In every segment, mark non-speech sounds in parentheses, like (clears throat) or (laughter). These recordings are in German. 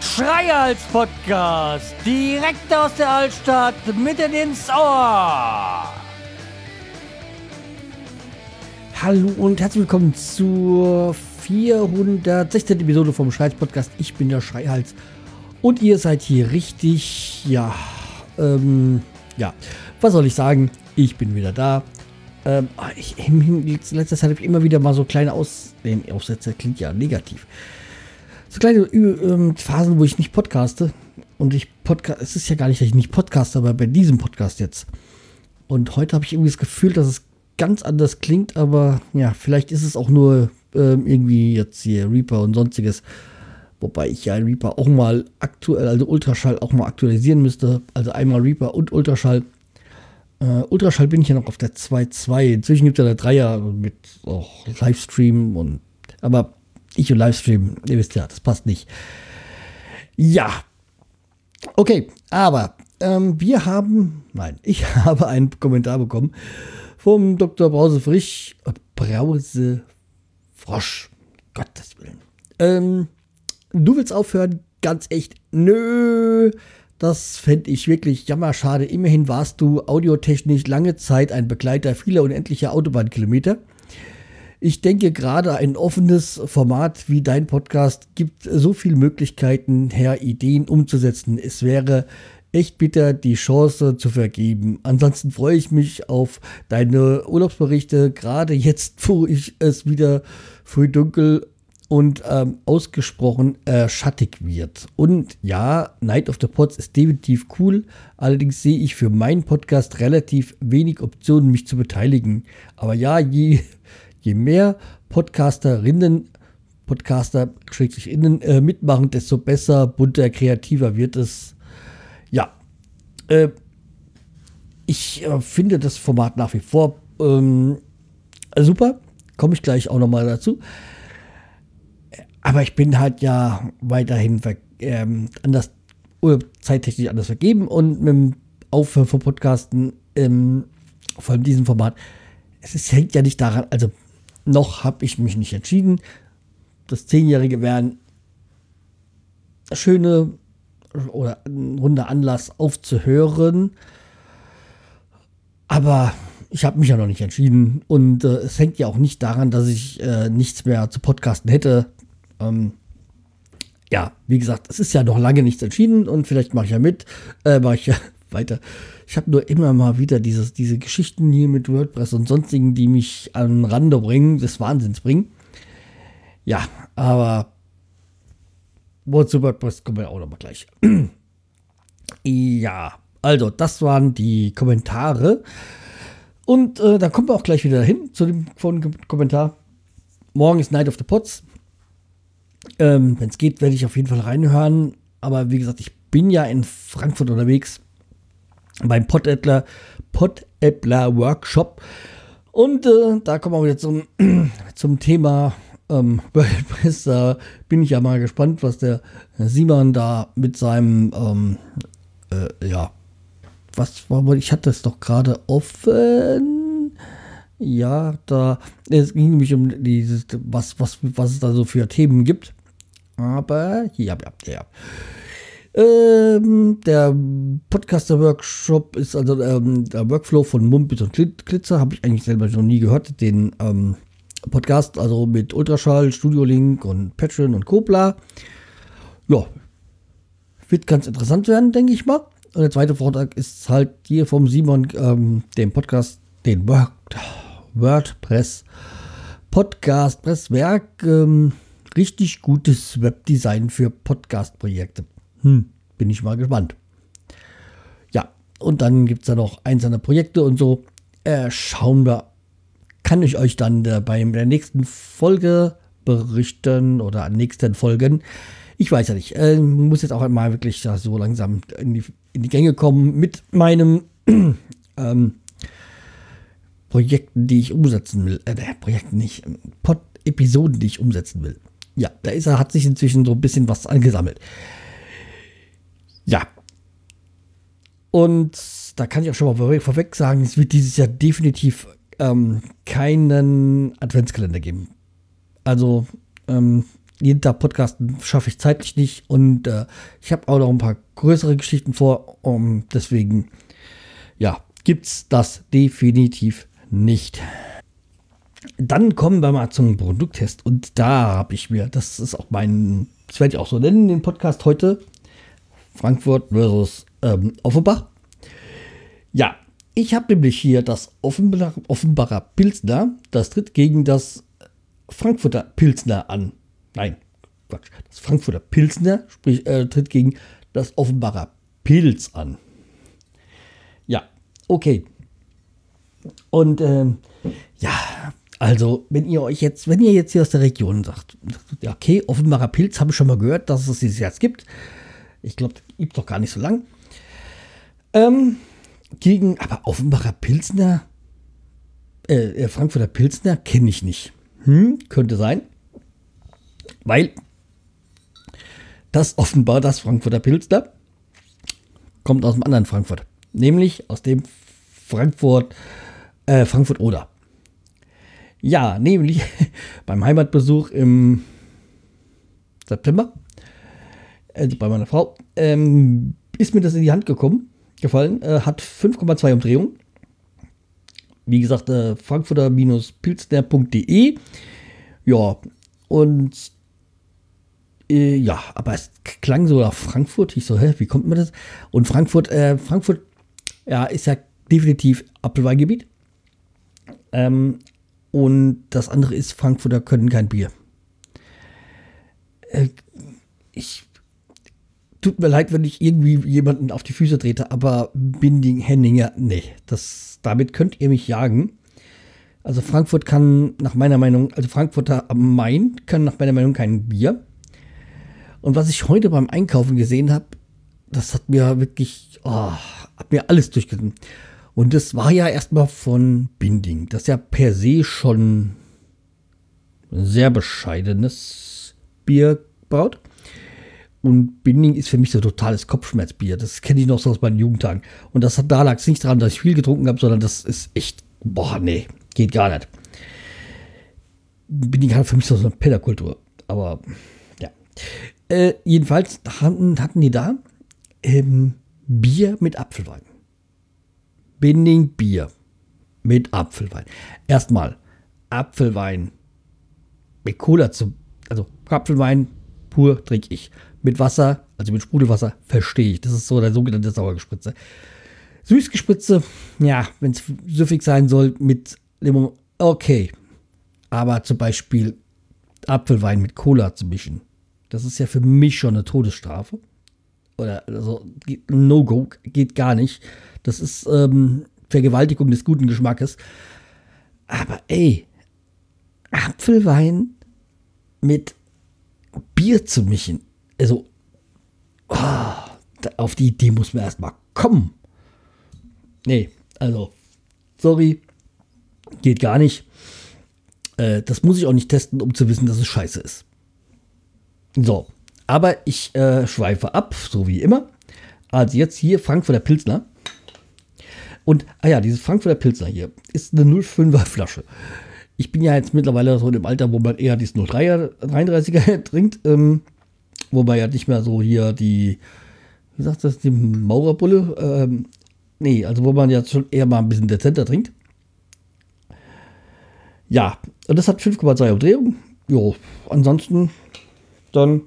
Schreihals Podcast, direkt aus der Altstadt, mitten ins Ohr. Hallo und herzlich willkommen zur 416. Episode vom Schreihals Podcast. Ich bin der Schreihals und ihr seid hier richtig, ja, ähm, ja, was soll ich sagen? Ich bin wieder da. Ähm, ah, ich, in letzter Zeit habe ich immer wieder mal so kleine Aus... Nee, Aussätze klingt ja negativ so kleine ähm, Phasen, wo ich nicht podcaste. Und ich podcast, es ist ja gar nicht, dass ich nicht podcaste, aber bei diesem Podcast jetzt. Und heute habe ich irgendwie das Gefühl, dass es ganz anders klingt, aber ja, vielleicht ist es auch nur ähm, irgendwie jetzt hier Reaper und sonstiges. Wobei ich ja Reaper auch mal aktuell, also Ultraschall auch mal aktualisieren müsste. Also einmal Reaper und Ultraschall. Äh, Ultraschall bin ich ja noch auf der 2.2. Inzwischen gibt es ja der 3er mit auch Livestream und aber ich und Livestream, ihr wisst ja, das passt nicht. Ja. Okay, aber ähm, wir haben, nein, (laughs) ich habe einen Kommentar bekommen vom Dr. Brause Frisch, Brause Frosch, Gottes Willen. Ähm, du willst aufhören? Ganz echt, nö. Das fände ich wirklich jammerschade. Immerhin warst du audiotechnisch lange Zeit ein Begleiter vieler unendlicher Autobahnkilometer. Ich denke, gerade ein offenes Format wie dein Podcast gibt so viele Möglichkeiten her, Ideen umzusetzen. Es wäre echt bitter, die Chance zu vergeben. Ansonsten freue ich mich auf deine Urlaubsberichte, gerade jetzt, wo ich es wieder früh dunkel und ähm, ausgesprochen äh, schattig wird. Und ja, Night of the Pots ist definitiv cool. Allerdings sehe ich für meinen Podcast relativ wenig Optionen, mich zu beteiligen. Aber ja, je je mehr Podcasterinnen, Podcaster, innen äh, mitmachen, desto besser, bunter, kreativer wird es. Ja, äh, ich äh, finde das Format nach wie vor ähm, super. Komme ich gleich auch nochmal dazu. Aber ich bin halt ja weiterhin ähm, anders, zeittechnisch anders vergeben und mit dem Aufhören von Podcasten, ähm, vor allem diesem Format, es ist, hängt ja nicht daran, also noch habe ich mich nicht entschieden. Das Zehnjährige wäre ein schöner oder ein runder Anlass aufzuhören. Aber ich habe mich ja noch nicht entschieden. Und äh, es hängt ja auch nicht daran, dass ich äh, nichts mehr zu podcasten hätte. Ähm, ja, wie gesagt, es ist ja noch lange nichts entschieden und vielleicht mache ich ja mit, äh, mache ich ja (laughs) weiter. Ich habe nur immer mal wieder dieses, diese Geschichten hier mit WordPress und sonstigen, die mich an Rande bringen, des Wahnsinns bringen. Ja, aber wozu WordPress kommen wir auch noch mal gleich. (clears throat) ja, also das waren die Kommentare. Und äh, da kommen wir auch gleich wieder hin zu dem Kommentar. Morgen ist Night of the Pots. Ähm, Wenn es geht, werde ich auf jeden Fall reinhören. Aber wie gesagt, ich bin ja in Frankfurt unterwegs beim Pottädler, Pottädler Workshop. Und äh, da kommen wir wieder zum, (clears throat) zum Thema ähm, (laughs) WordPress. Da bin ich ja mal gespannt, was der Simon da mit seinem, ähm, äh, ja, was war, ich hatte es doch gerade offen. Ja, da, es ging nämlich um dieses, was, was, was es da so für Themen gibt. Aber, ja, ja, ja. Ähm, der Podcaster-Workshop ist also ähm, der Workflow von Mumpit und Glitzer. Habe ich eigentlich selber noch nie gehört. Den ähm, Podcast, also mit Ultraschall, Studio Link und Patreon und Copla. Ja, wird ganz interessant werden, denke ich mal. Und der zweite Vortrag ist halt hier vom Simon, ähm, dem Podcast, den Word, WordPress Podcast Presswerk. Ähm, richtig gutes Webdesign für Podcast-Projekte. Hm, bin ich mal gespannt. Ja, und dann gibt es da noch einzelne Projekte und so. Äh, schauen wir. Kann ich euch dann äh, bei der nächsten Folge berichten oder an nächsten Folgen. Ich weiß ja nicht. Äh, muss jetzt auch einmal wirklich ja, so langsam in die, in die Gänge kommen mit meinem (clears throat) ähm, Projekten, die ich umsetzen will. Äh, Projekten nicht. Pod Episoden, die ich umsetzen will. Ja, da ist er, hat sich inzwischen so ein bisschen was angesammelt. Ja. Und da kann ich auch schon mal vorweg sagen, es wird dieses Jahr definitiv ähm, keinen Adventskalender geben. Also ähm, jeden Tag Podcasten schaffe ich zeitlich nicht und äh, ich habe auch noch ein paar größere Geschichten vor. Um, deswegen, ja, gibt es das definitiv nicht. Dann kommen wir mal zum Produkttest und da habe ich mir, das ist auch mein, das werde ich auch so nennen, den Podcast heute, Frankfurt versus ähm, Offenbach. Ja, ich habe nämlich hier das Offenbacher, Offenbacher Pilsner, das tritt gegen das Frankfurter Pilsner an. Nein, Quatsch. Das Frankfurter Pilsner sprich, äh, tritt gegen das Offenbacher Pilz an. Ja, okay. Und ähm, ja, also wenn ihr euch jetzt, wenn ihr jetzt hier aus der Region sagt, okay, Offenbacher Pilz habe ich schon mal gehört, dass es dieses jetzt gibt. Ich glaube, gibt doch gar nicht so lang. Ähm, gegen, aber Offenbacher Pilsner, äh, äh Frankfurter Pilsner kenne ich nicht. Hm, könnte sein. Weil das offenbar das Frankfurter Pilsner kommt aus dem anderen Frankfurt. Nämlich aus dem Frankfurt, äh, Frankfurt Oder. Ja, nämlich (laughs) beim Heimatbesuch im September, also bei meiner Frau, ähm, ist mir das in die Hand gekommen, gefallen, äh, hat 5,2 Umdrehungen. Wie gesagt, äh, frankfurter-pilsner.de. Ja, und äh, ja, aber es klang so nach Frankfurt. Ich so, hä, wie kommt man das? Und Frankfurt, äh, Frankfurt, ja, ist ja definitiv Apfelweingebiet. Ähm, und das andere ist, Frankfurter können kein Bier. Äh, ich tut mir leid, wenn ich irgendwie jemanden auf die Füße trete, aber Binding, Henninger, nee, das, damit könnt ihr mich jagen. Also Frankfurt kann nach meiner Meinung, also Frankfurter am Main können nach meiner Meinung kein Bier. Und was ich heute beim Einkaufen gesehen habe, das hat mir wirklich, oh, hat mir alles durchgesetzt. Und das war ja erstmal von Binding, das ja per se schon ein sehr bescheidenes Bier baut. Und Binding ist für mich so totales Kopfschmerzbier. Das kenne ich noch so aus meinen Jugendtagen. Und das, da lag es nicht daran, dass ich viel getrunken habe, sondern das ist echt, boah, nee, geht gar nicht. Binding hat für mich so eine Pennerkultur. Aber, ja. Äh, jedenfalls hatten, hatten die da ähm, Bier mit Apfelwein. Binding Bier mit Apfelwein. Erstmal Apfelwein mit Cola zu, also Apfelwein pur trinke ich. Mit Wasser, also mit Sprudelwasser, verstehe ich. Das ist so der sogenannte Sauergespritze. Süßgespritze, ja, wenn es süffig sein soll, mit Limon, okay. Aber zum Beispiel Apfelwein mit Cola zu mischen, das ist ja für mich schon eine Todesstrafe. Oder also, No-Go, geht gar nicht. Das ist ähm, Vergewaltigung des guten Geschmackes. Aber ey, Apfelwein mit Bier zu mischen, also oh, auf die Idee muss man erstmal kommen. Nee, also, sorry, geht gar nicht. Äh, das muss ich auch nicht testen, um zu wissen, dass es scheiße ist. So, aber ich äh, schweife ab, so wie immer. Also jetzt hier Frankfurter Pilsner. Und, ah ja, dieses Frankfurter Pilsner hier ist eine 05er Flasche. Ich bin ja jetzt mittlerweile so in dem Alter, wo man eher dieses 03er, 33er trinkt. Ähm, wo man ja nicht mehr so hier die, wie sagt das, die Maurerbulle? Ähm, nee, also wo man ja schon eher mal ein bisschen dezenter trinkt. Ja, und das hat 5,2 Umdrehungen. Jo, ansonsten dann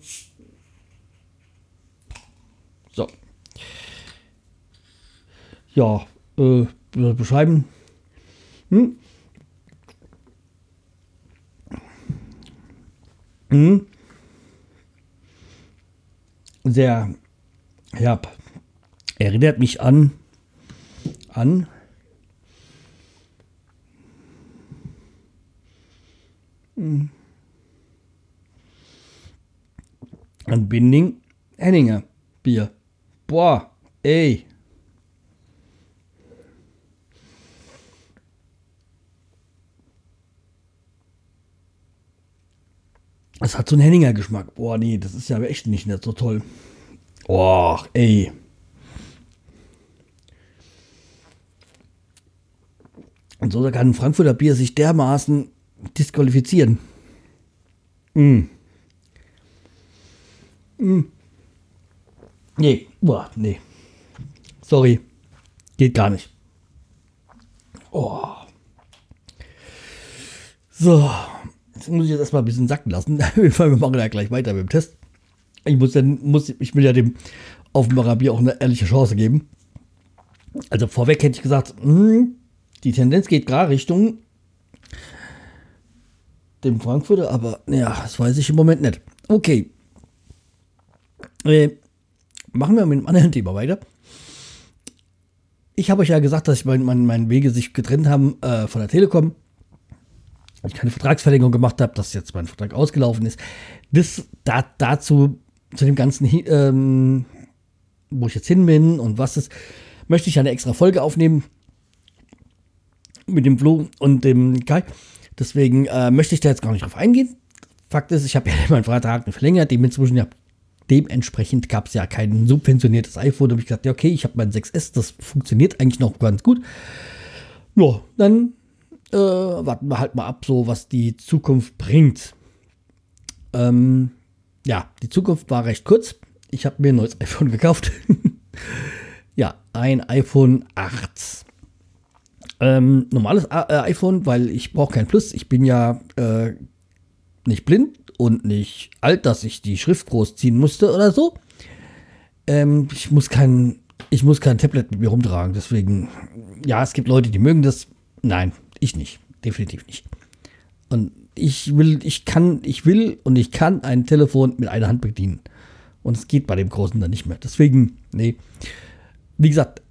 so. Ja, äh, beschreiben. Hm? Hm? Sehr, ja, erinnert mich an, an, hm. an Binding Henninger Bier. Boah, ey. Es hat so einen Henninger Geschmack. Boah, nee, das ist ja echt nicht, nicht so toll. Boah, ey. Und so kann ein Frankfurter Bier sich dermaßen disqualifizieren. Mm. Mm. Nee, boah, nee. Sorry. Geht gar nicht. Oh. So. Jetzt muss ich jetzt erstmal ein bisschen sacken lassen. (laughs) Wir machen ja gleich weiter mit dem Test. Ich muss dann, muss, ich will ja dem Offenbarer Bier auch eine ehrliche Chance geben. Also vorweg hätte ich gesagt, mh, hm, die Tendenz geht gerade Richtung dem Frankfurter, aber ja, das weiß ich im Moment nicht. Okay. Äh, machen wir mit einem anderen Thema weiter. Ich habe euch ja gesagt, dass ich mein, mein, meine Wege sich getrennt haben äh, von der Telekom. Ich keine Vertragsverlängerung gemacht habe, dass jetzt mein Vertrag ausgelaufen ist. Das da, dazu, zu dem ganzen, ähm, wo ich jetzt hin bin und was ist, möchte ich eine extra Folge aufnehmen mit dem Flo und dem Kai. Deswegen äh, möchte ich da jetzt gar nicht drauf eingehen. Fakt ist, ich habe (laughs) ja meinen Vertrag verlängert, dem inzwischen ja dementsprechend gab es ja kein subventioniertes iPhone. Da habe ich gesagt, ja, okay, ich habe mein 6S, das funktioniert eigentlich noch ganz gut. Ja, dann äh, warten wir halt mal ab, so was die Zukunft bringt. Ähm, ja, die Zukunft war recht kurz. Ich habe mir ein neues iPhone gekauft. (laughs) ja, ein iPhone 8. Ähm, normales äh, iPhone, weil ich brauche kein Plus. Ich bin ja äh, nicht blind und nicht alt, dass ich die Schrift groß ziehen musste oder so. Ähm, ich muss kein, ich muss kein Tablet mit mir rumtragen. Deswegen, ja, es gibt Leute, die mögen das. Nein, ich nicht. Definitiv nicht. Und ich will, ich kann, ich will und ich kann ein Telefon mit einer Hand bedienen. Und es geht bei dem Großen dann nicht mehr. Deswegen, nee. Wie gesagt,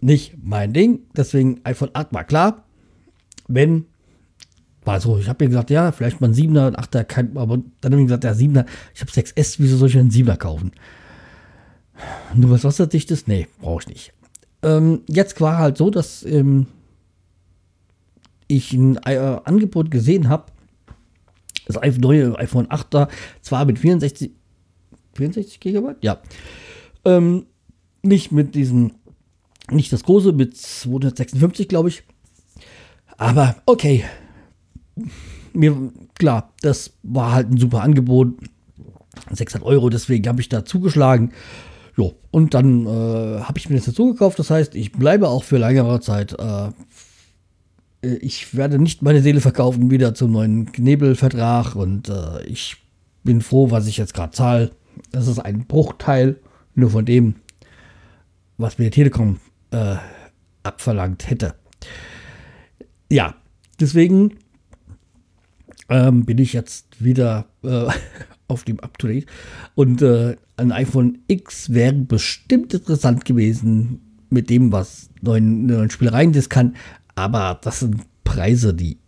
nicht mein Ding. Deswegen iPhone 8 war klar. Wenn war so, ich habe mir gesagt, ja, vielleicht mal ein 7er, ein 8er, kein, aber dann habe ich gesagt, ja, 7er, ich habe 6S, wieso soll ich einen 7er kaufen? Nur was wasserdichtes? Nee, brauche ich nicht. Ähm, jetzt war halt so, dass ähm, ich ein äh, Angebot gesehen habe, das neue iPhone 8er, zwar mit 64, 64 GB, ja, ähm, nicht mit diesem, nicht das große, mit 256, glaube ich, aber okay, mir, klar, das war halt ein super Angebot. 600 Euro, deswegen habe ich da zugeschlagen. Jo, und dann äh, habe ich mir das dazu gekauft. Das heißt, ich bleibe auch für längere Zeit. Äh, ich werde nicht meine Seele verkaufen wieder zum neuen Knebelvertrag und äh, ich bin froh, was ich jetzt gerade zahle. Das ist ein Bruchteil nur von dem, was mir Telekom äh, abverlangt hätte. Ja, deswegen ähm, bin ich jetzt wieder äh, (laughs) auf dem Up-to-Date. Und äh, ein iPhone X wäre bestimmt interessant gewesen mit dem, was neuen, neuen Spielereien das kann. Aber das sind Preise, die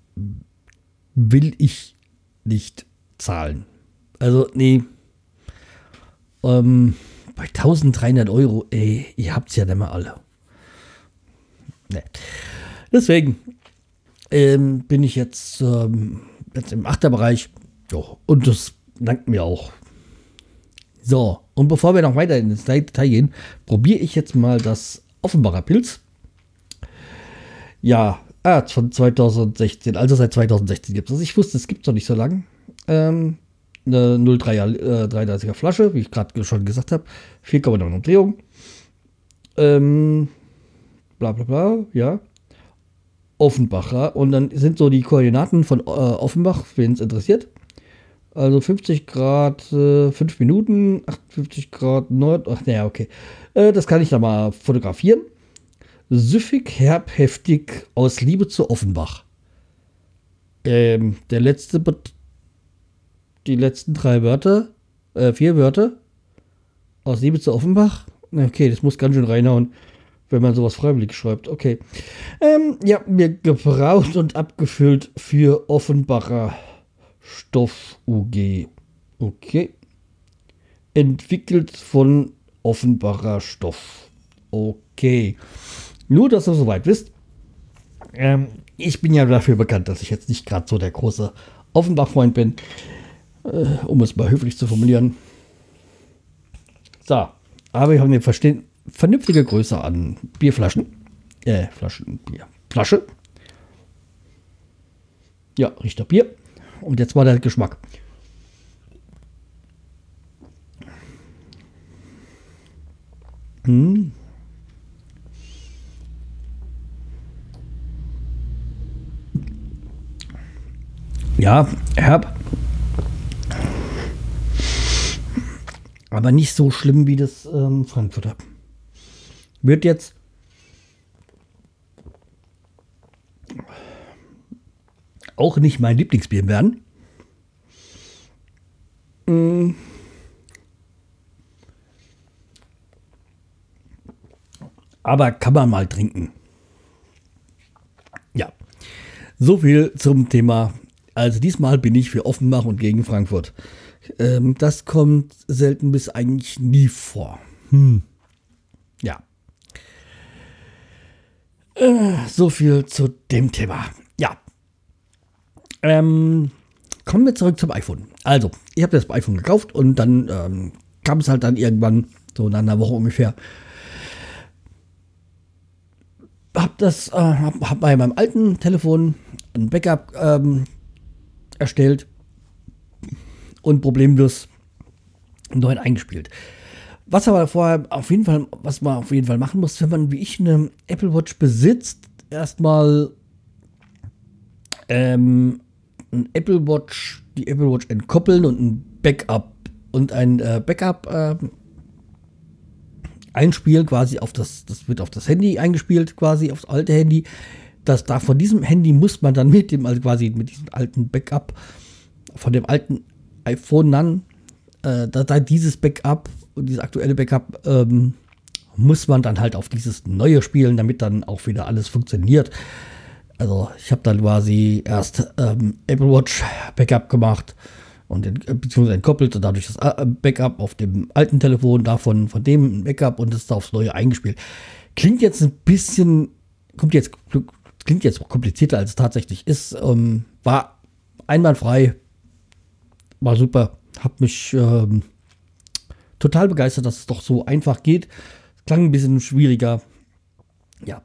will ich nicht zahlen. Also, nee. Ähm, bei 1300 Euro, ey, ihr habt es ja nicht mehr alle. Nee. Deswegen ähm, bin ich jetzt ähm, jetzt im Achterbereich. Ja, und das dankt mir auch. So, und bevor wir noch weiter ins Detail gehen, probiere ich jetzt mal das Offenbarer Pilz. Ja, ah, von 2016, also seit 2016 gibt es das. Ich wusste, es gibt es noch nicht so lange. Ähm, eine 03er, äh, 33er Flasche, wie ich gerade schon gesagt habe. 4,9 Umdrehungen. Ähm, bla bla bla, ja. Offenbacher. Und dann sind so die Koordinaten von äh, Offenbach, wen es interessiert. Also 50 Grad, äh, 5 Minuten, 58 Grad Nord. Ach, naja, okay. Äh, das kann ich da mal fotografieren. Süffig, herb, heftig, aus Liebe zu Offenbach. Ähm, der letzte, die letzten drei Wörter, äh, vier Wörter, aus Liebe zu Offenbach. Okay, das muss ganz schön reinhauen wenn man sowas freiwillig schreibt. Okay. Ähm, ja, mir gebraut und abgefüllt für Offenbacher Stoff UG. Okay. Entwickelt von Offenbacher Stoff. Okay. Nur, dass ihr soweit wisst. Ähm, ich bin ja dafür bekannt, dass ich jetzt nicht gerade so der große Offenbach-Freund bin. Äh, um es mal höflich zu formulieren. So. Aber ich habe den vernünftige Größe an Bierflaschen. Äh, Flaschen, Bier. Flasche. Ja, riecht Bier. Und jetzt war der Geschmack. Hm. Ja, herb. Aber nicht so schlimm wie das ähm, Frankfurter. Wird jetzt auch nicht mein Lieblingsbier werden. Mm. Aber kann man mal trinken. Ja, so viel zum Thema. Also diesmal bin ich für Offenbach und gegen Frankfurt. Ähm, das kommt selten bis eigentlich nie vor. Hm. Ja. Äh, so viel zu dem Thema. Ja. Ähm, kommen wir zurück zum iPhone. Also, ich habe das iPhone gekauft und dann ähm, kam es halt dann irgendwann, so nach einer Woche ungefähr, habe das, äh, hab, hab bei meinem alten Telefon ein Backup ähm, erstellt und problemlos neu eingespielt. Was aber vorher auf jeden Fall, was man auf jeden Fall machen muss, wenn man wie ich eine Apple Watch besitzt, erstmal ähm, ein Apple Watch, die Apple Watch entkoppeln und ein Backup und ein äh, Backup äh, einspielen, quasi auf das, das wird auf das Handy eingespielt, quasi aufs alte Handy. Das da von diesem Handy muss man dann mit dem, also quasi mit diesem alten Backup von dem alten iPhone dann, äh, da, da dieses Backup dieses aktuelle Backup ähm, muss man dann halt auf dieses neue spielen, damit dann auch wieder alles funktioniert. Also ich habe dann quasi erst ähm, Apple Watch Backup gemacht und äh, beziehungsweise entkoppelt und dadurch das äh, Backup auf dem alten Telefon, davon von dem Backup und das ist aufs neue eingespielt. Klingt jetzt ein bisschen, kommt jetzt, klingt jetzt komplizierter als es tatsächlich ist. Ähm, war einwandfrei, war super, hab mich ähm, total begeistert, dass es doch so einfach geht. Klang ein bisschen schwieriger. Ja.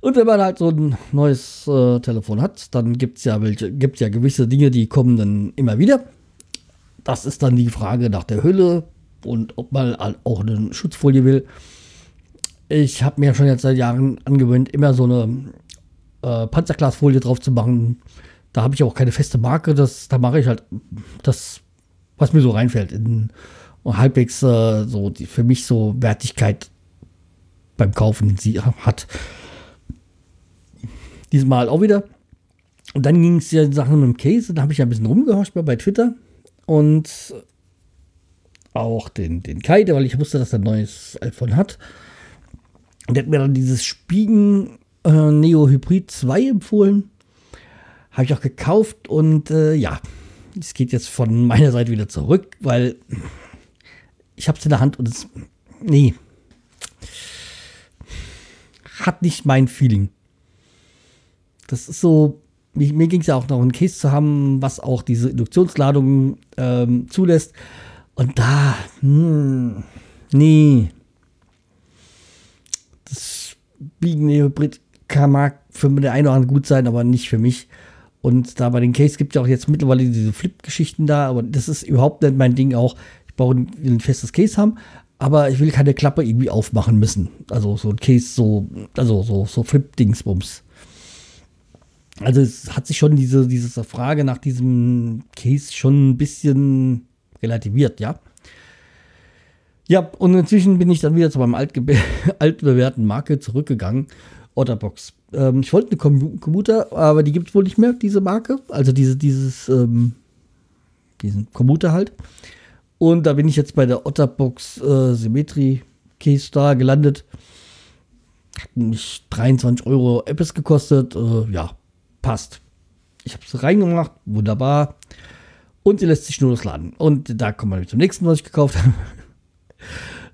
Und wenn man halt so ein neues äh, Telefon hat, dann gibt es ja ja gewisse Dinge, die kommen dann immer wieder. Das ist dann die Frage nach der Hülle und ob man auch eine Schutzfolie will. Ich habe mir schon jetzt seit Jahren angewöhnt, immer so eine äh, Panzerglasfolie drauf zu machen. Da habe ich auch keine feste Marke. Das, da mache ich halt das, was mir so reinfällt. In, halbwegs äh, so die, für mich so Wertigkeit beim Kaufen sie hat. Diesmal auch wieder. Und dann ging es ja in Sachen mit dem Case. Da habe ich ein bisschen rumgehorcht bei Twitter. Und auch den, den Kai, weil ich wusste, dass er ein neues iPhone hat. Und der hat mir dann dieses Spiegen äh, Neo Hybrid 2 empfohlen. Habe ich auch gekauft und äh, ja, es geht jetzt von (laughs) meiner Seite wieder zurück, weil ich habe es in der Hand und es. Nee. Hat nicht mein Feeling. Das ist so. Mir, mir ging es ja auch noch, einen Case zu haben, was auch diese Induktionsladung ähm, zulässt. Und da. Hm, nee. Das biegende Hybrid kann, mag für den einen oder anderen gut sein, aber nicht für mich. Und da bei den Case gibt es ja auch jetzt mittlerweile diese Flip-Geschichten da, aber das ist überhaupt nicht mein Ding auch brauche ein, ein festes Case haben, aber ich will keine Klappe irgendwie aufmachen müssen. Also so ein Case, so, also so, so Flip-Dingsbums. Also es hat sich schon diese, diese Frage nach diesem Case schon ein bisschen relativiert, ja. Ja, und inzwischen bin ich dann wieder zu meinem (laughs) altbewährten Marke zurückgegangen. Otterbox. Ähm, ich wollte eine Commuter, aber die gibt es wohl nicht mehr, diese Marke. Also diese, dieses, ähm, diesen Commuter halt. Und da bin ich jetzt bei der Otterbox äh, Symmetry Case da gelandet. Hat mich 23 Euro Apps gekostet. Äh, ja, passt. Ich habe es reingemacht, wunderbar. Und sie lässt sich nur losladen. Und da kommen wir zum nächsten, was ich gekauft habe.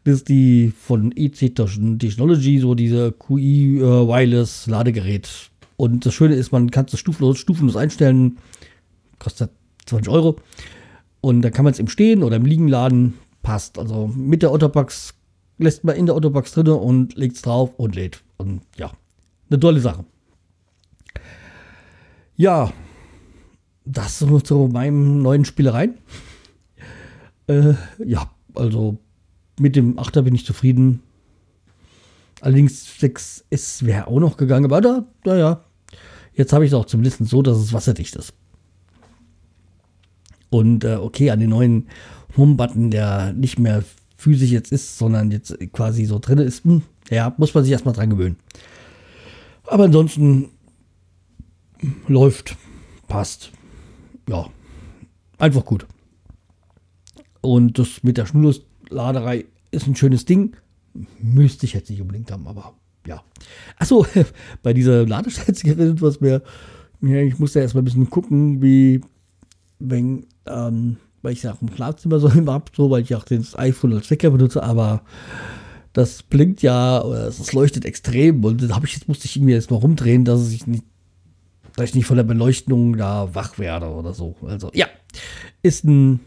Ist die von EC Technology, so diese QI äh, Wireless Ladegerät. Und das Schöne ist, man kann es stufenlos, stufenlos einstellen. Kostet 20 Euro. Und da kann man es im Stehen oder im Liegen laden. Passt. Also mit der Otterbox lässt man in der Otterbox drin und legt es drauf und lädt. Und ja, eine tolle Sache. Ja, das so zu meinem neuen Spielereien. Äh, ja, also mit dem 8er bin ich zufrieden. Allerdings 6S wäre auch noch gegangen, aber da, naja, jetzt habe ich es auch zumindest so, dass es wasserdicht ist. Und äh, okay, an den neuen Home-Button, der nicht mehr physisch jetzt ist, sondern jetzt quasi so drin ist, hm, ja, muss man sich erstmal dran gewöhnen. Aber ansonsten läuft, passt. Ja, einfach gut. Und das mit der Schnurladerei ist ein schönes Ding. Müsste ich jetzt nicht unbedingt haben, aber ja. Achso, (laughs) bei dieser Ladestation was mehr. Ja, ich musste erstmal ein bisschen gucken, wie, wenn, ähm, weil ich ja auch im Schlafzimmer (laughs) so immer habe, so, weil ich auch das iPhone als Stecker benutze, aber das blinkt ja, es leuchtet extrem und dann habe ich jetzt musste ich irgendwie jetzt mal rumdrehen, dass ich nicht, dass ich nicht von der Beleuchtung da wach werde oder so. Also ja, ist ein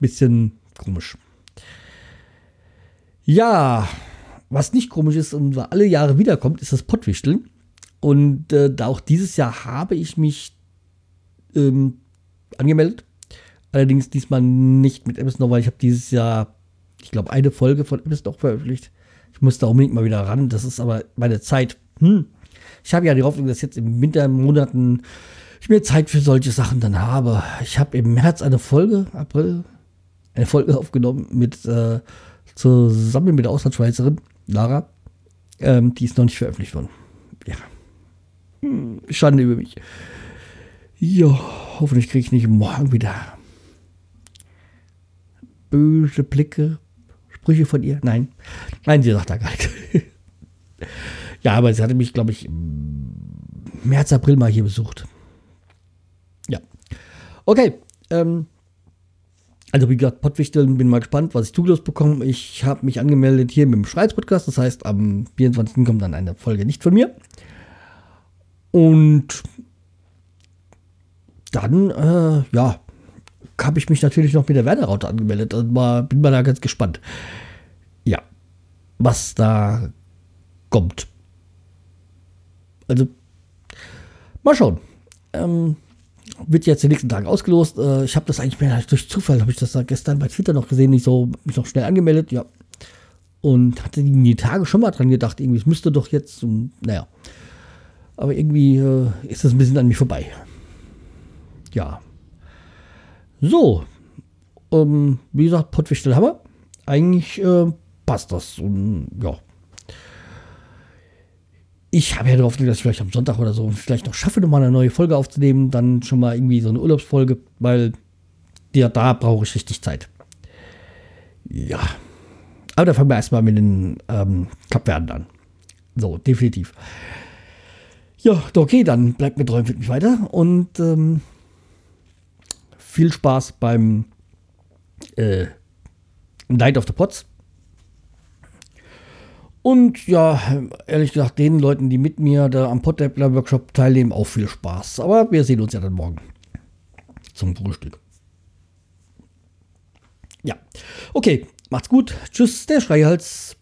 bisschen komisch. Ja, was nicht komisch ist und alle Jahre wiederkommt, ist das Pottwichteln. Und äh, auch dieses Jahr habe ich mich ähm, angemeldet. Allerdings diesmal nicht mit MS noch, weil ich habe dieses Jahr, ich glaube, eine Folge von MS noch veröffentlicht. Ich muss da unbedingt mal wieder ran. Das ist aber meine Zeit. Hm. Ich habe ja die Hoffnung, dass jetzt im Wintermonaten ich mir Zeit für solche Sachen dann habe. Ich habe im März eine Folge, April, eine Folge aufgenommen mit äh, zusammen mit der Auslandsschweizerin Lara. Ähm, die ist noch nicht veröffentlicht worden. Ja. Hm, Schande über mich. Ja, hoffentlich kriege ich nicht morgen wieder böse Blicke, Sprüche von ihr. Nein, nein, sie sagt da gar nichts. (laughs) ja, aber sie hatte mich, glaube ich, März, April mal hier besucht. Ja. Okay. Ähm, also wie gesagt, Pottwichteln, bin mal gespannt, was ich zugelassen bekomme. Ich habe mich angemeldet hier mit dem Schweiz-Podcast. Das heißt, am 24. kommt dann eine Folge nicht von mir. Und dann, äh, ja, habe ich mich natürlich noch mit der Werder-Raute angemeldet und war, bin mal da ganz gespannt. Ja, was da kommt. Also, mal schauen. Ähm, wird jetzt den nächsten Tagen ausgelost. Äh, ich habe das eigentlich mehr durch Zufall, habe ich das da gestern bei Twitter noch gesehen, nicht so, mich noch schnell angemeldet, ja. Und hatte die Tage schon mal dran gedacht, irgendwie, es müsste doch jetzt, um, naja. Aber irgendwie äh, ist das ein bisschen an mir vorbei. Ja. So. Ähm, wie gesagt, Pottwichtel wir. Eigentlich äh, passt das. Und ja, ich habe ja darauf dass ich vielleicht am Sonntag oder so vielleicht noch schaffe, nochmal eine neue Folge aufzunehmen. Dann schon mal irgendwie so eine Urlaubsfolge, weil ja, da brauche ich richtig Zeit. Ja. Aber da fangen wir erstmal mit den ähm, Kapverden an. So, definitiv. Ja, okay, dann bleibt mir treu und mich weiter. Und ähm, viel Spaß beim äh, Night of the Pots. Und ja, ehrlich gesagt, den Leuten, die mit mir da am Poddappler Workshop teilnehmen, auch viel Spaß. Aber wir sehen uns ja dann morgen zum Frühstück. Ja, okay, macht's gut. Tschüss, der Schreihals.